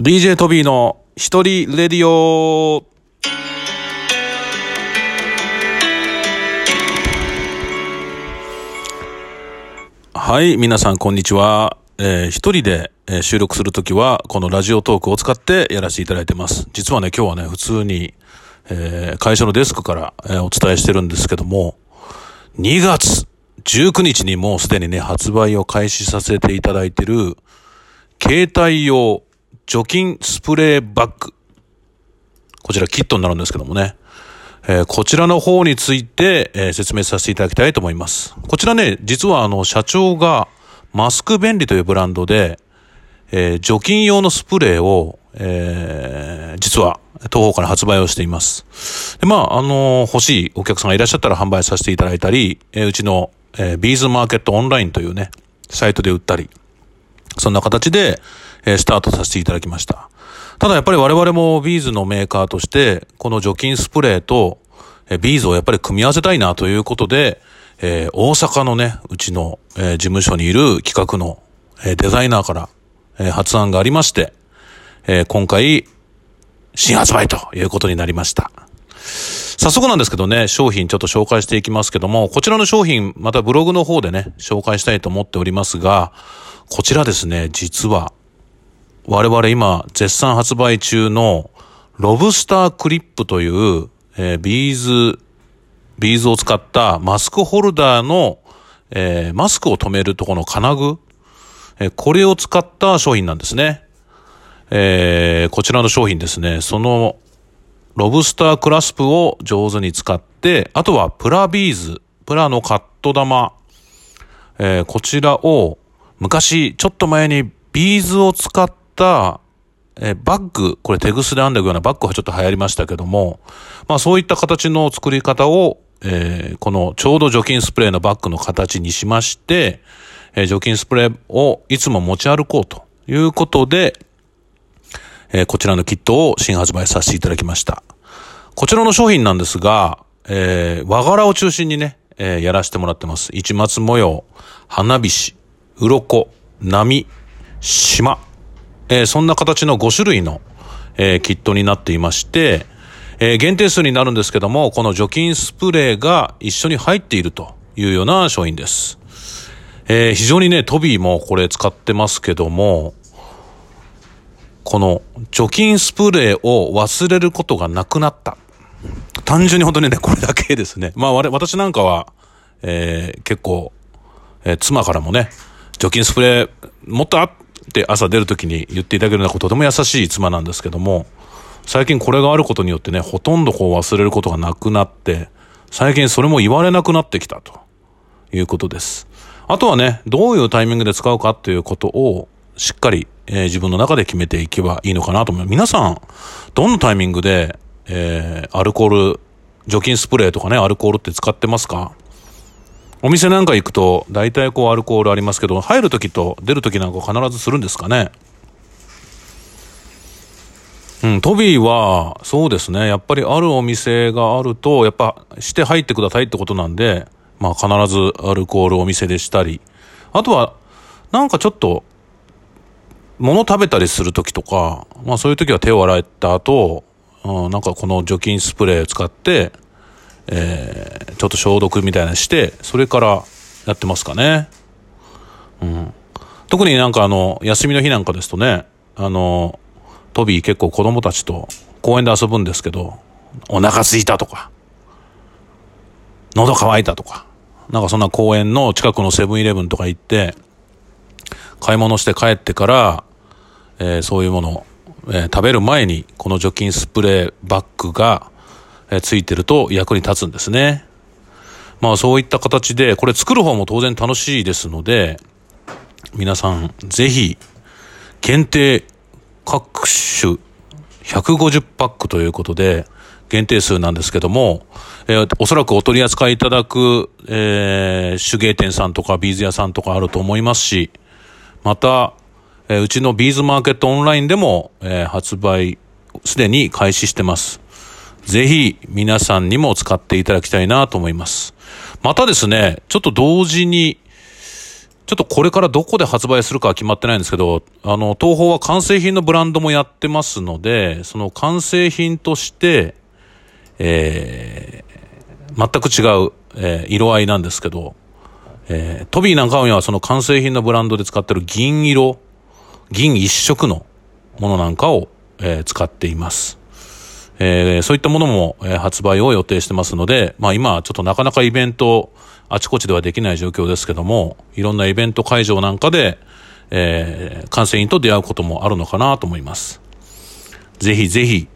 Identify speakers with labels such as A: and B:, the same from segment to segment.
A: DJ トビーの一人レディオはい、皆さんこんにちは。えー一人で、えー収録するときは、このラジオトークを使ってやらせていただいてます。実はね、今日はね、普通に、えー会社のデスクから、えーお伝えしてるんですけども、2月19日にもうすでにね、発売を開始させていただいてる、携帯用除菌スプレーバッグ。こちらキットになるんですけどもね。えーこちらの方について、えー説明させていただきたいと思います。こちらね、実はあの、社長がマスク便利というブランドで、えー除菌用のスプレーを、え実は東方から発売をしています。で、まあ、あの欲しいお客さんがいらっしゃったら販売させていただいたり、えうちの、えビーズマーケットオンラインというね、サイトで売ったり、そんな形で、えスタートさせていただきました。ただやっぱり我々もビーズのメーカーとして、この除菌スプレーと、えビーズをやっぱり組み合わせたいなということで、えー大阪のね、うちの、えー事務所にいる企画の、えーデザイナーから、え発案がありまして、え今回、新発売ということになりました。早速なんですけどね、商品ちょっと紹介していきますけども、こちらの商品、またブログの方でね、紹介したいと思っておりますが、こちらですね、実は、我々今、絶賛発売中の、ロブスタークリップという、えービーズ、ビーズを使ったマスクホルダーの、えーマスクを留めるとこの金具、えーこれを使った商品なんですね。えーこちらの商品ですね、そのロブスタークラスプを上手に使って、あとはプラビーズ、プラのカット玉、えーこちらを昔、ちょっと前にビーズを使った、えーバッグ、これテグスで編んでいくようなバッグがちょっと流行りましたけども、まあそういった形の作り方を、えーこのちょうど除菌スプレーのバッグの形にしまして、えー除菌スプレーをいつも持ち歩こうということで、えーこちらのキットを新発売させていただきました。こちらの商品なんですが、えー和柄を中心にね、えやらせてもらってます。市松模様、花火師、鱗、波、島、えーそんな形の5種類の、えーキットになっていまして、えー限定数になるんですけども、この除菌スプレーが一緒に入っているというような商品です。えー非常にね、トビーもこれ使ってますけども、この除菌スプレーを忘れることがなくなった。単純に本当にね、これだけですね。まあ、私なんかは、えー結構、えー妻からもね、除菌スプレー持ったっって朝出るときに言っていただけるようなこととても優しい妻なんですけども、最近これがあることによってね、ほとんどこう忘れることがなくなって、最近それも言われなくなってきたということです。あとはね、どういうタイミングで使うかっていうことをしっかり、えー自分の中で決めていけばいいのかなと思います。皆さん、どのタイミングで、えーアルコール、除菌スプレーとかね、アルコールって使ってますか？お店なんか行くと、大体こうアルコールありますけど、入るときと出るときなんか必ずするんですかね？うん、トビーは、そうですね。やっぱりあるお店があると、やっぱして入ってくださいってことなんで、まあ必ずアルコールお店でしたり、あとは、なんかちょっと、物食べたりするときとか、まあそういうときは手を洗った後、うん、なんかこの除菌スプレー使って、えーちょっと消毒みたいなして、それからやってますかね。うん。特になんかあの、休みの日なんかですとね、あの、トビー結構子供たちと公園で遊ぶんですけど、お腹空いたとか、喉乾いたとか、なんかそんな公園の近くのセブンイレブンとか行って、買い物して帰ってから、えーそういうものを、えー食べる前にこの除菌スプレーバッグが、ついてると役に立つんですね。まあそういった形で、これ作る方も当然楽しいですので、皆さんぜひ限定各種150パックということで、限定数なんですけども、えーおそらくお取り扱いいただく、えー手芸店さんとかビーズ屋さんとかあると思いますし、また、えーうちのビーズマーケットオンラインでも、えー発売すでに開始してます。ぜひ皆さんにも使っていただきたいなと思います。またですね、ちょっと同時に、ちょっとこれからどこで発売するかは決まってないんですけど、あの、東宝は完成品のブランドもやってますので、その完成品として、えー、全く違う、えー、色合いなんですけど、えー、トビーなんかはその完成品のブランドで使ってる銀色、銀一色のものなんかを、えー、使っています。えー、そういったものも、え、発売を予定してますので、まあ今ちょっとなかなかイベント、あちこちではできない状況ですけども、いろんなイベント会場なんかで、えー、完成品と出会うこともあるのかなと思います。ぜひぜひ、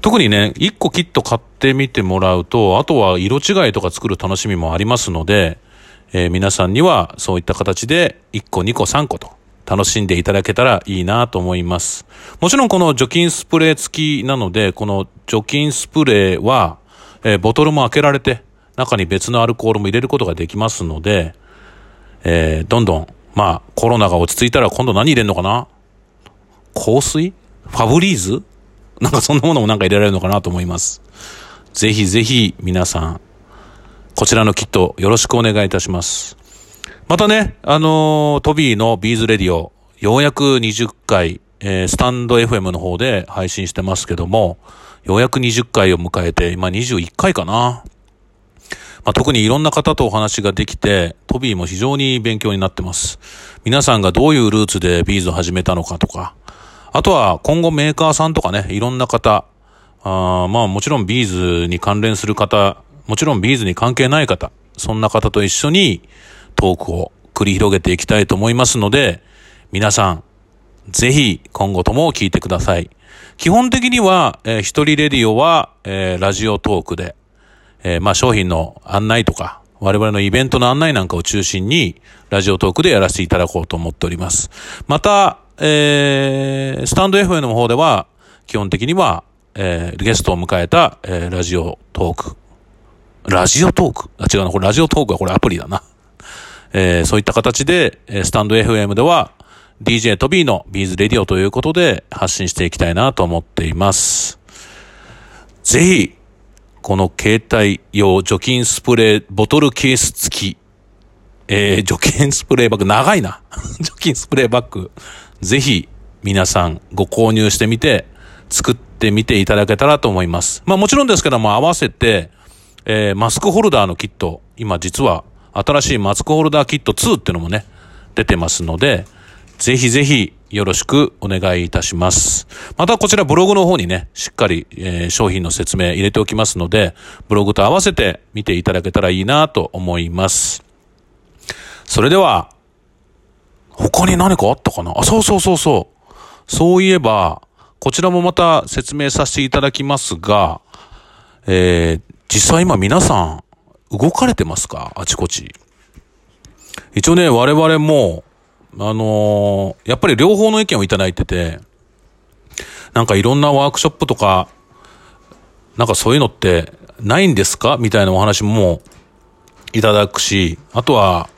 A: 特にね、1個キット買ってみてもらうと、あとは色違いとか作る楽しみもありますので、えー、皆さんにはそういった形で1個、2個、3個と楽しんでいただけたらいいなと思います。もちろんこの除菌スプレー付きなので、この除菌スプレーは、えー、ボトルも開けられて、中に別のアルコールも入れることができますので、えー、どんどん、まあ、コロナが落ち着いたら今度何入れるのかな？香水？ファブリーズ？なんかそんなものもなんか入れられるのかなと思います。ぜひぜひ皆さん、こちらのキットよろしくお願いいたします。またね、あのー、トビーのビーズレディオ、ようやく20回、えー、スタンド FM の方で配信してますけども、ようやく20回を迎えて、今21回かな。まあ、特にいろんな方とお話ができて、トビーも非常に勉強になってます。皆さんがどういうルーツでビーズを始めたのかとか、あとは今後メーカーさんとかね、いろんな方、あまあもちろんビーズに関連する方、もちろんビーズに関係ない方、そんな方と一緒にトークを繰り広げていきたいと思いますので、皆さん、ぜひ今後とも聞いてください。基本的には、えー、一人レディオは、えー、ラジオトークで、えー、まあ商品の案内とか、我々のイベントの案内なんかを中心に、ラジオトークでやらせていただこうと思っております。また、えー、スタンド FM の方では、基本的には、えー、ゲストを迎えた、えー、ラジオトークラジオトーク？あ、違うな、これラジオトークはこれアプリだな。えー、そういった形で、スタンド FM では、DJ トビーのビーズレディオということで発信していきたいなと思っています。ぜひ、この携帯用除菌スプレーボトルケース付き、えー、除菌スプレーバッグ、長いな。除菌スプレーバッグ、ぜひ皆さんご購入してみて、作ってみていただけたらと思います。まあもちろんですけども合わせて、えー、マスクホルダーのキット、今実は新しいマスクホルダーキット2っていうのもね、出てますので、ぜひぜひよろしくお願いいたします。またこちらブログの方にね、しっかり、えー、商品の説明入れておきますので、ブログと合わせて見ていただけたらいいなと思います。それでは、他に何かあったかな？あ、そうそうそうそう。そういえば、こちらもまた説明させていただきますが、えー、実際今皆さん、動かれてますか？あちこち。一応ね、我々も、あのー、やっぱり両方の意見をいただいてて、なんかいろんなワークショップとか、なんかそういうのってないんですか？みたいなお話もいただくし、あとは、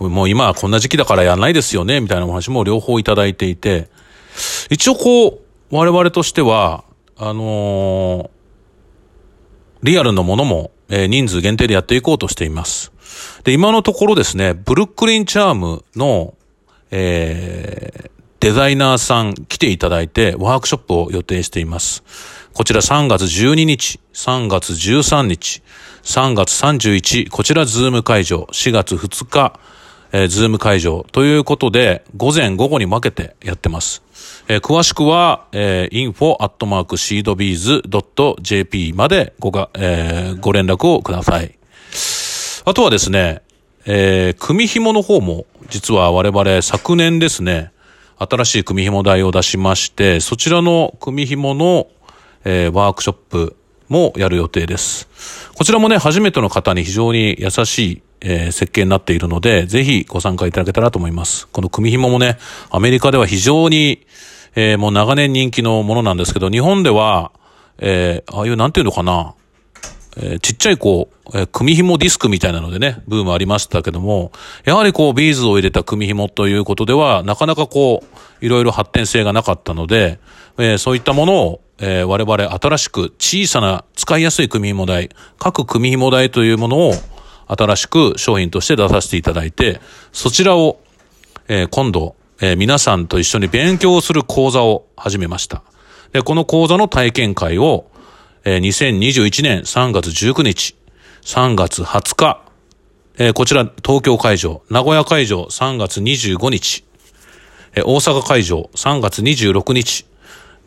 A: もう今はこんな時期だからやんないですよね、みたいなお話も両方いただいていて、一応こう、我々としては、あのー、リアルのものも、えー、人数限定でやっていこうとしています。で、今のところですね、ブルックリンチャームの、えー、デザイナーさん来ていただいてワークショップを予定しています。こちら3月12日、3月13日、3月31、こちらズーム会場、4月2日、えー、ズーム会場ということで、午前午後に分けてやってます。えー、詳しくは、えー、info.seedbees.jp までごが、えー、ご連絡をください。あとはですね、えー、組紐の方も、実は我々昨年ですね、新しい組紐台を出しまして、そちらの組紐の、えー、ワークショップもやる予定です。こちらもね、初めての方に非常に優しい、えー、設計になっているので、ぜひご参加いただけたらと思います。この組紐もね、アメリカでは非常に、えー、もう長年人気のものなんですけど、日本では、えー、ああいうなんていうのかな、えー、ちっちゃいこう、えー、組紐ディスクみたいなのでね、ブームありましたけども、やはりこう、ビーズを入れた組紐ということでは、なかなかこう、いろいろ発展性がなかったので、えー、そういったものを、えー、我々新しく小さな使いやすい組紐台、各組紐台というものを新しく商品として出させていただいて、そちらをえー今度、えー皆さんと一緒に勉強する講座を始めました。で、この講座の体験会を、えー2021年3月19日、3月20日、えーこちら東京会場、名古屋会場3月25日、えー大阪会場3月26日、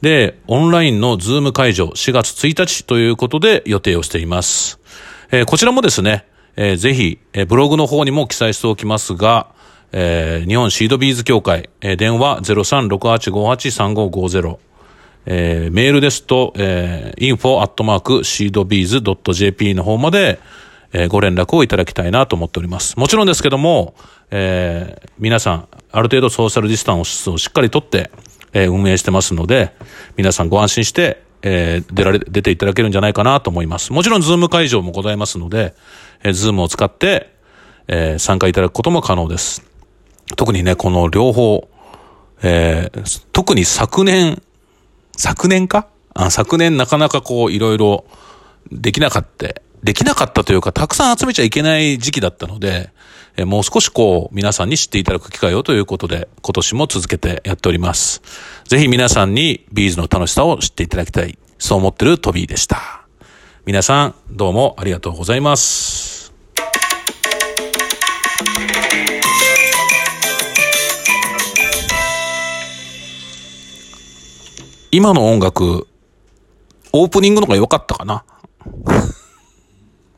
A: で、オンラインのズーム会場4月1日ということで予定をしています。えーこちらもですね、えーぜひ、えーブログの方にも記載しておきますが、えー日本シードビーズ協会、えー電話0368583550、えーメールですと、えー、info.seedbees.jp の方まで、えーご連絡をいただきたいなと思っております。もちろんですけども、えー皆さん、ある程度ソーシャルディスタンスをしっかりとって、えー運営してますので、皆さんご安心して、えー出られ、出ていただけるんじゃないかなと思います。もちろん、ズーム会場もございますので、えー、ズームを使って、えー参加いただくことも可能です。特にね、この両方、えー特に昨年、昨年か？あ昨年なかなかこういろいろできなかった、できなかったというか、たくさん集めちゃいけない時期だったので、えーもう少しこう皆さんに知っていただく機会をということで、今年も続けてやっております。ぜひ皆さんにビーズの楽しさを知っていただきたい。そう思ってるトビーでした。皆さん、どうもありがとうございます。今の音楽、オープニングの方が良かったかな。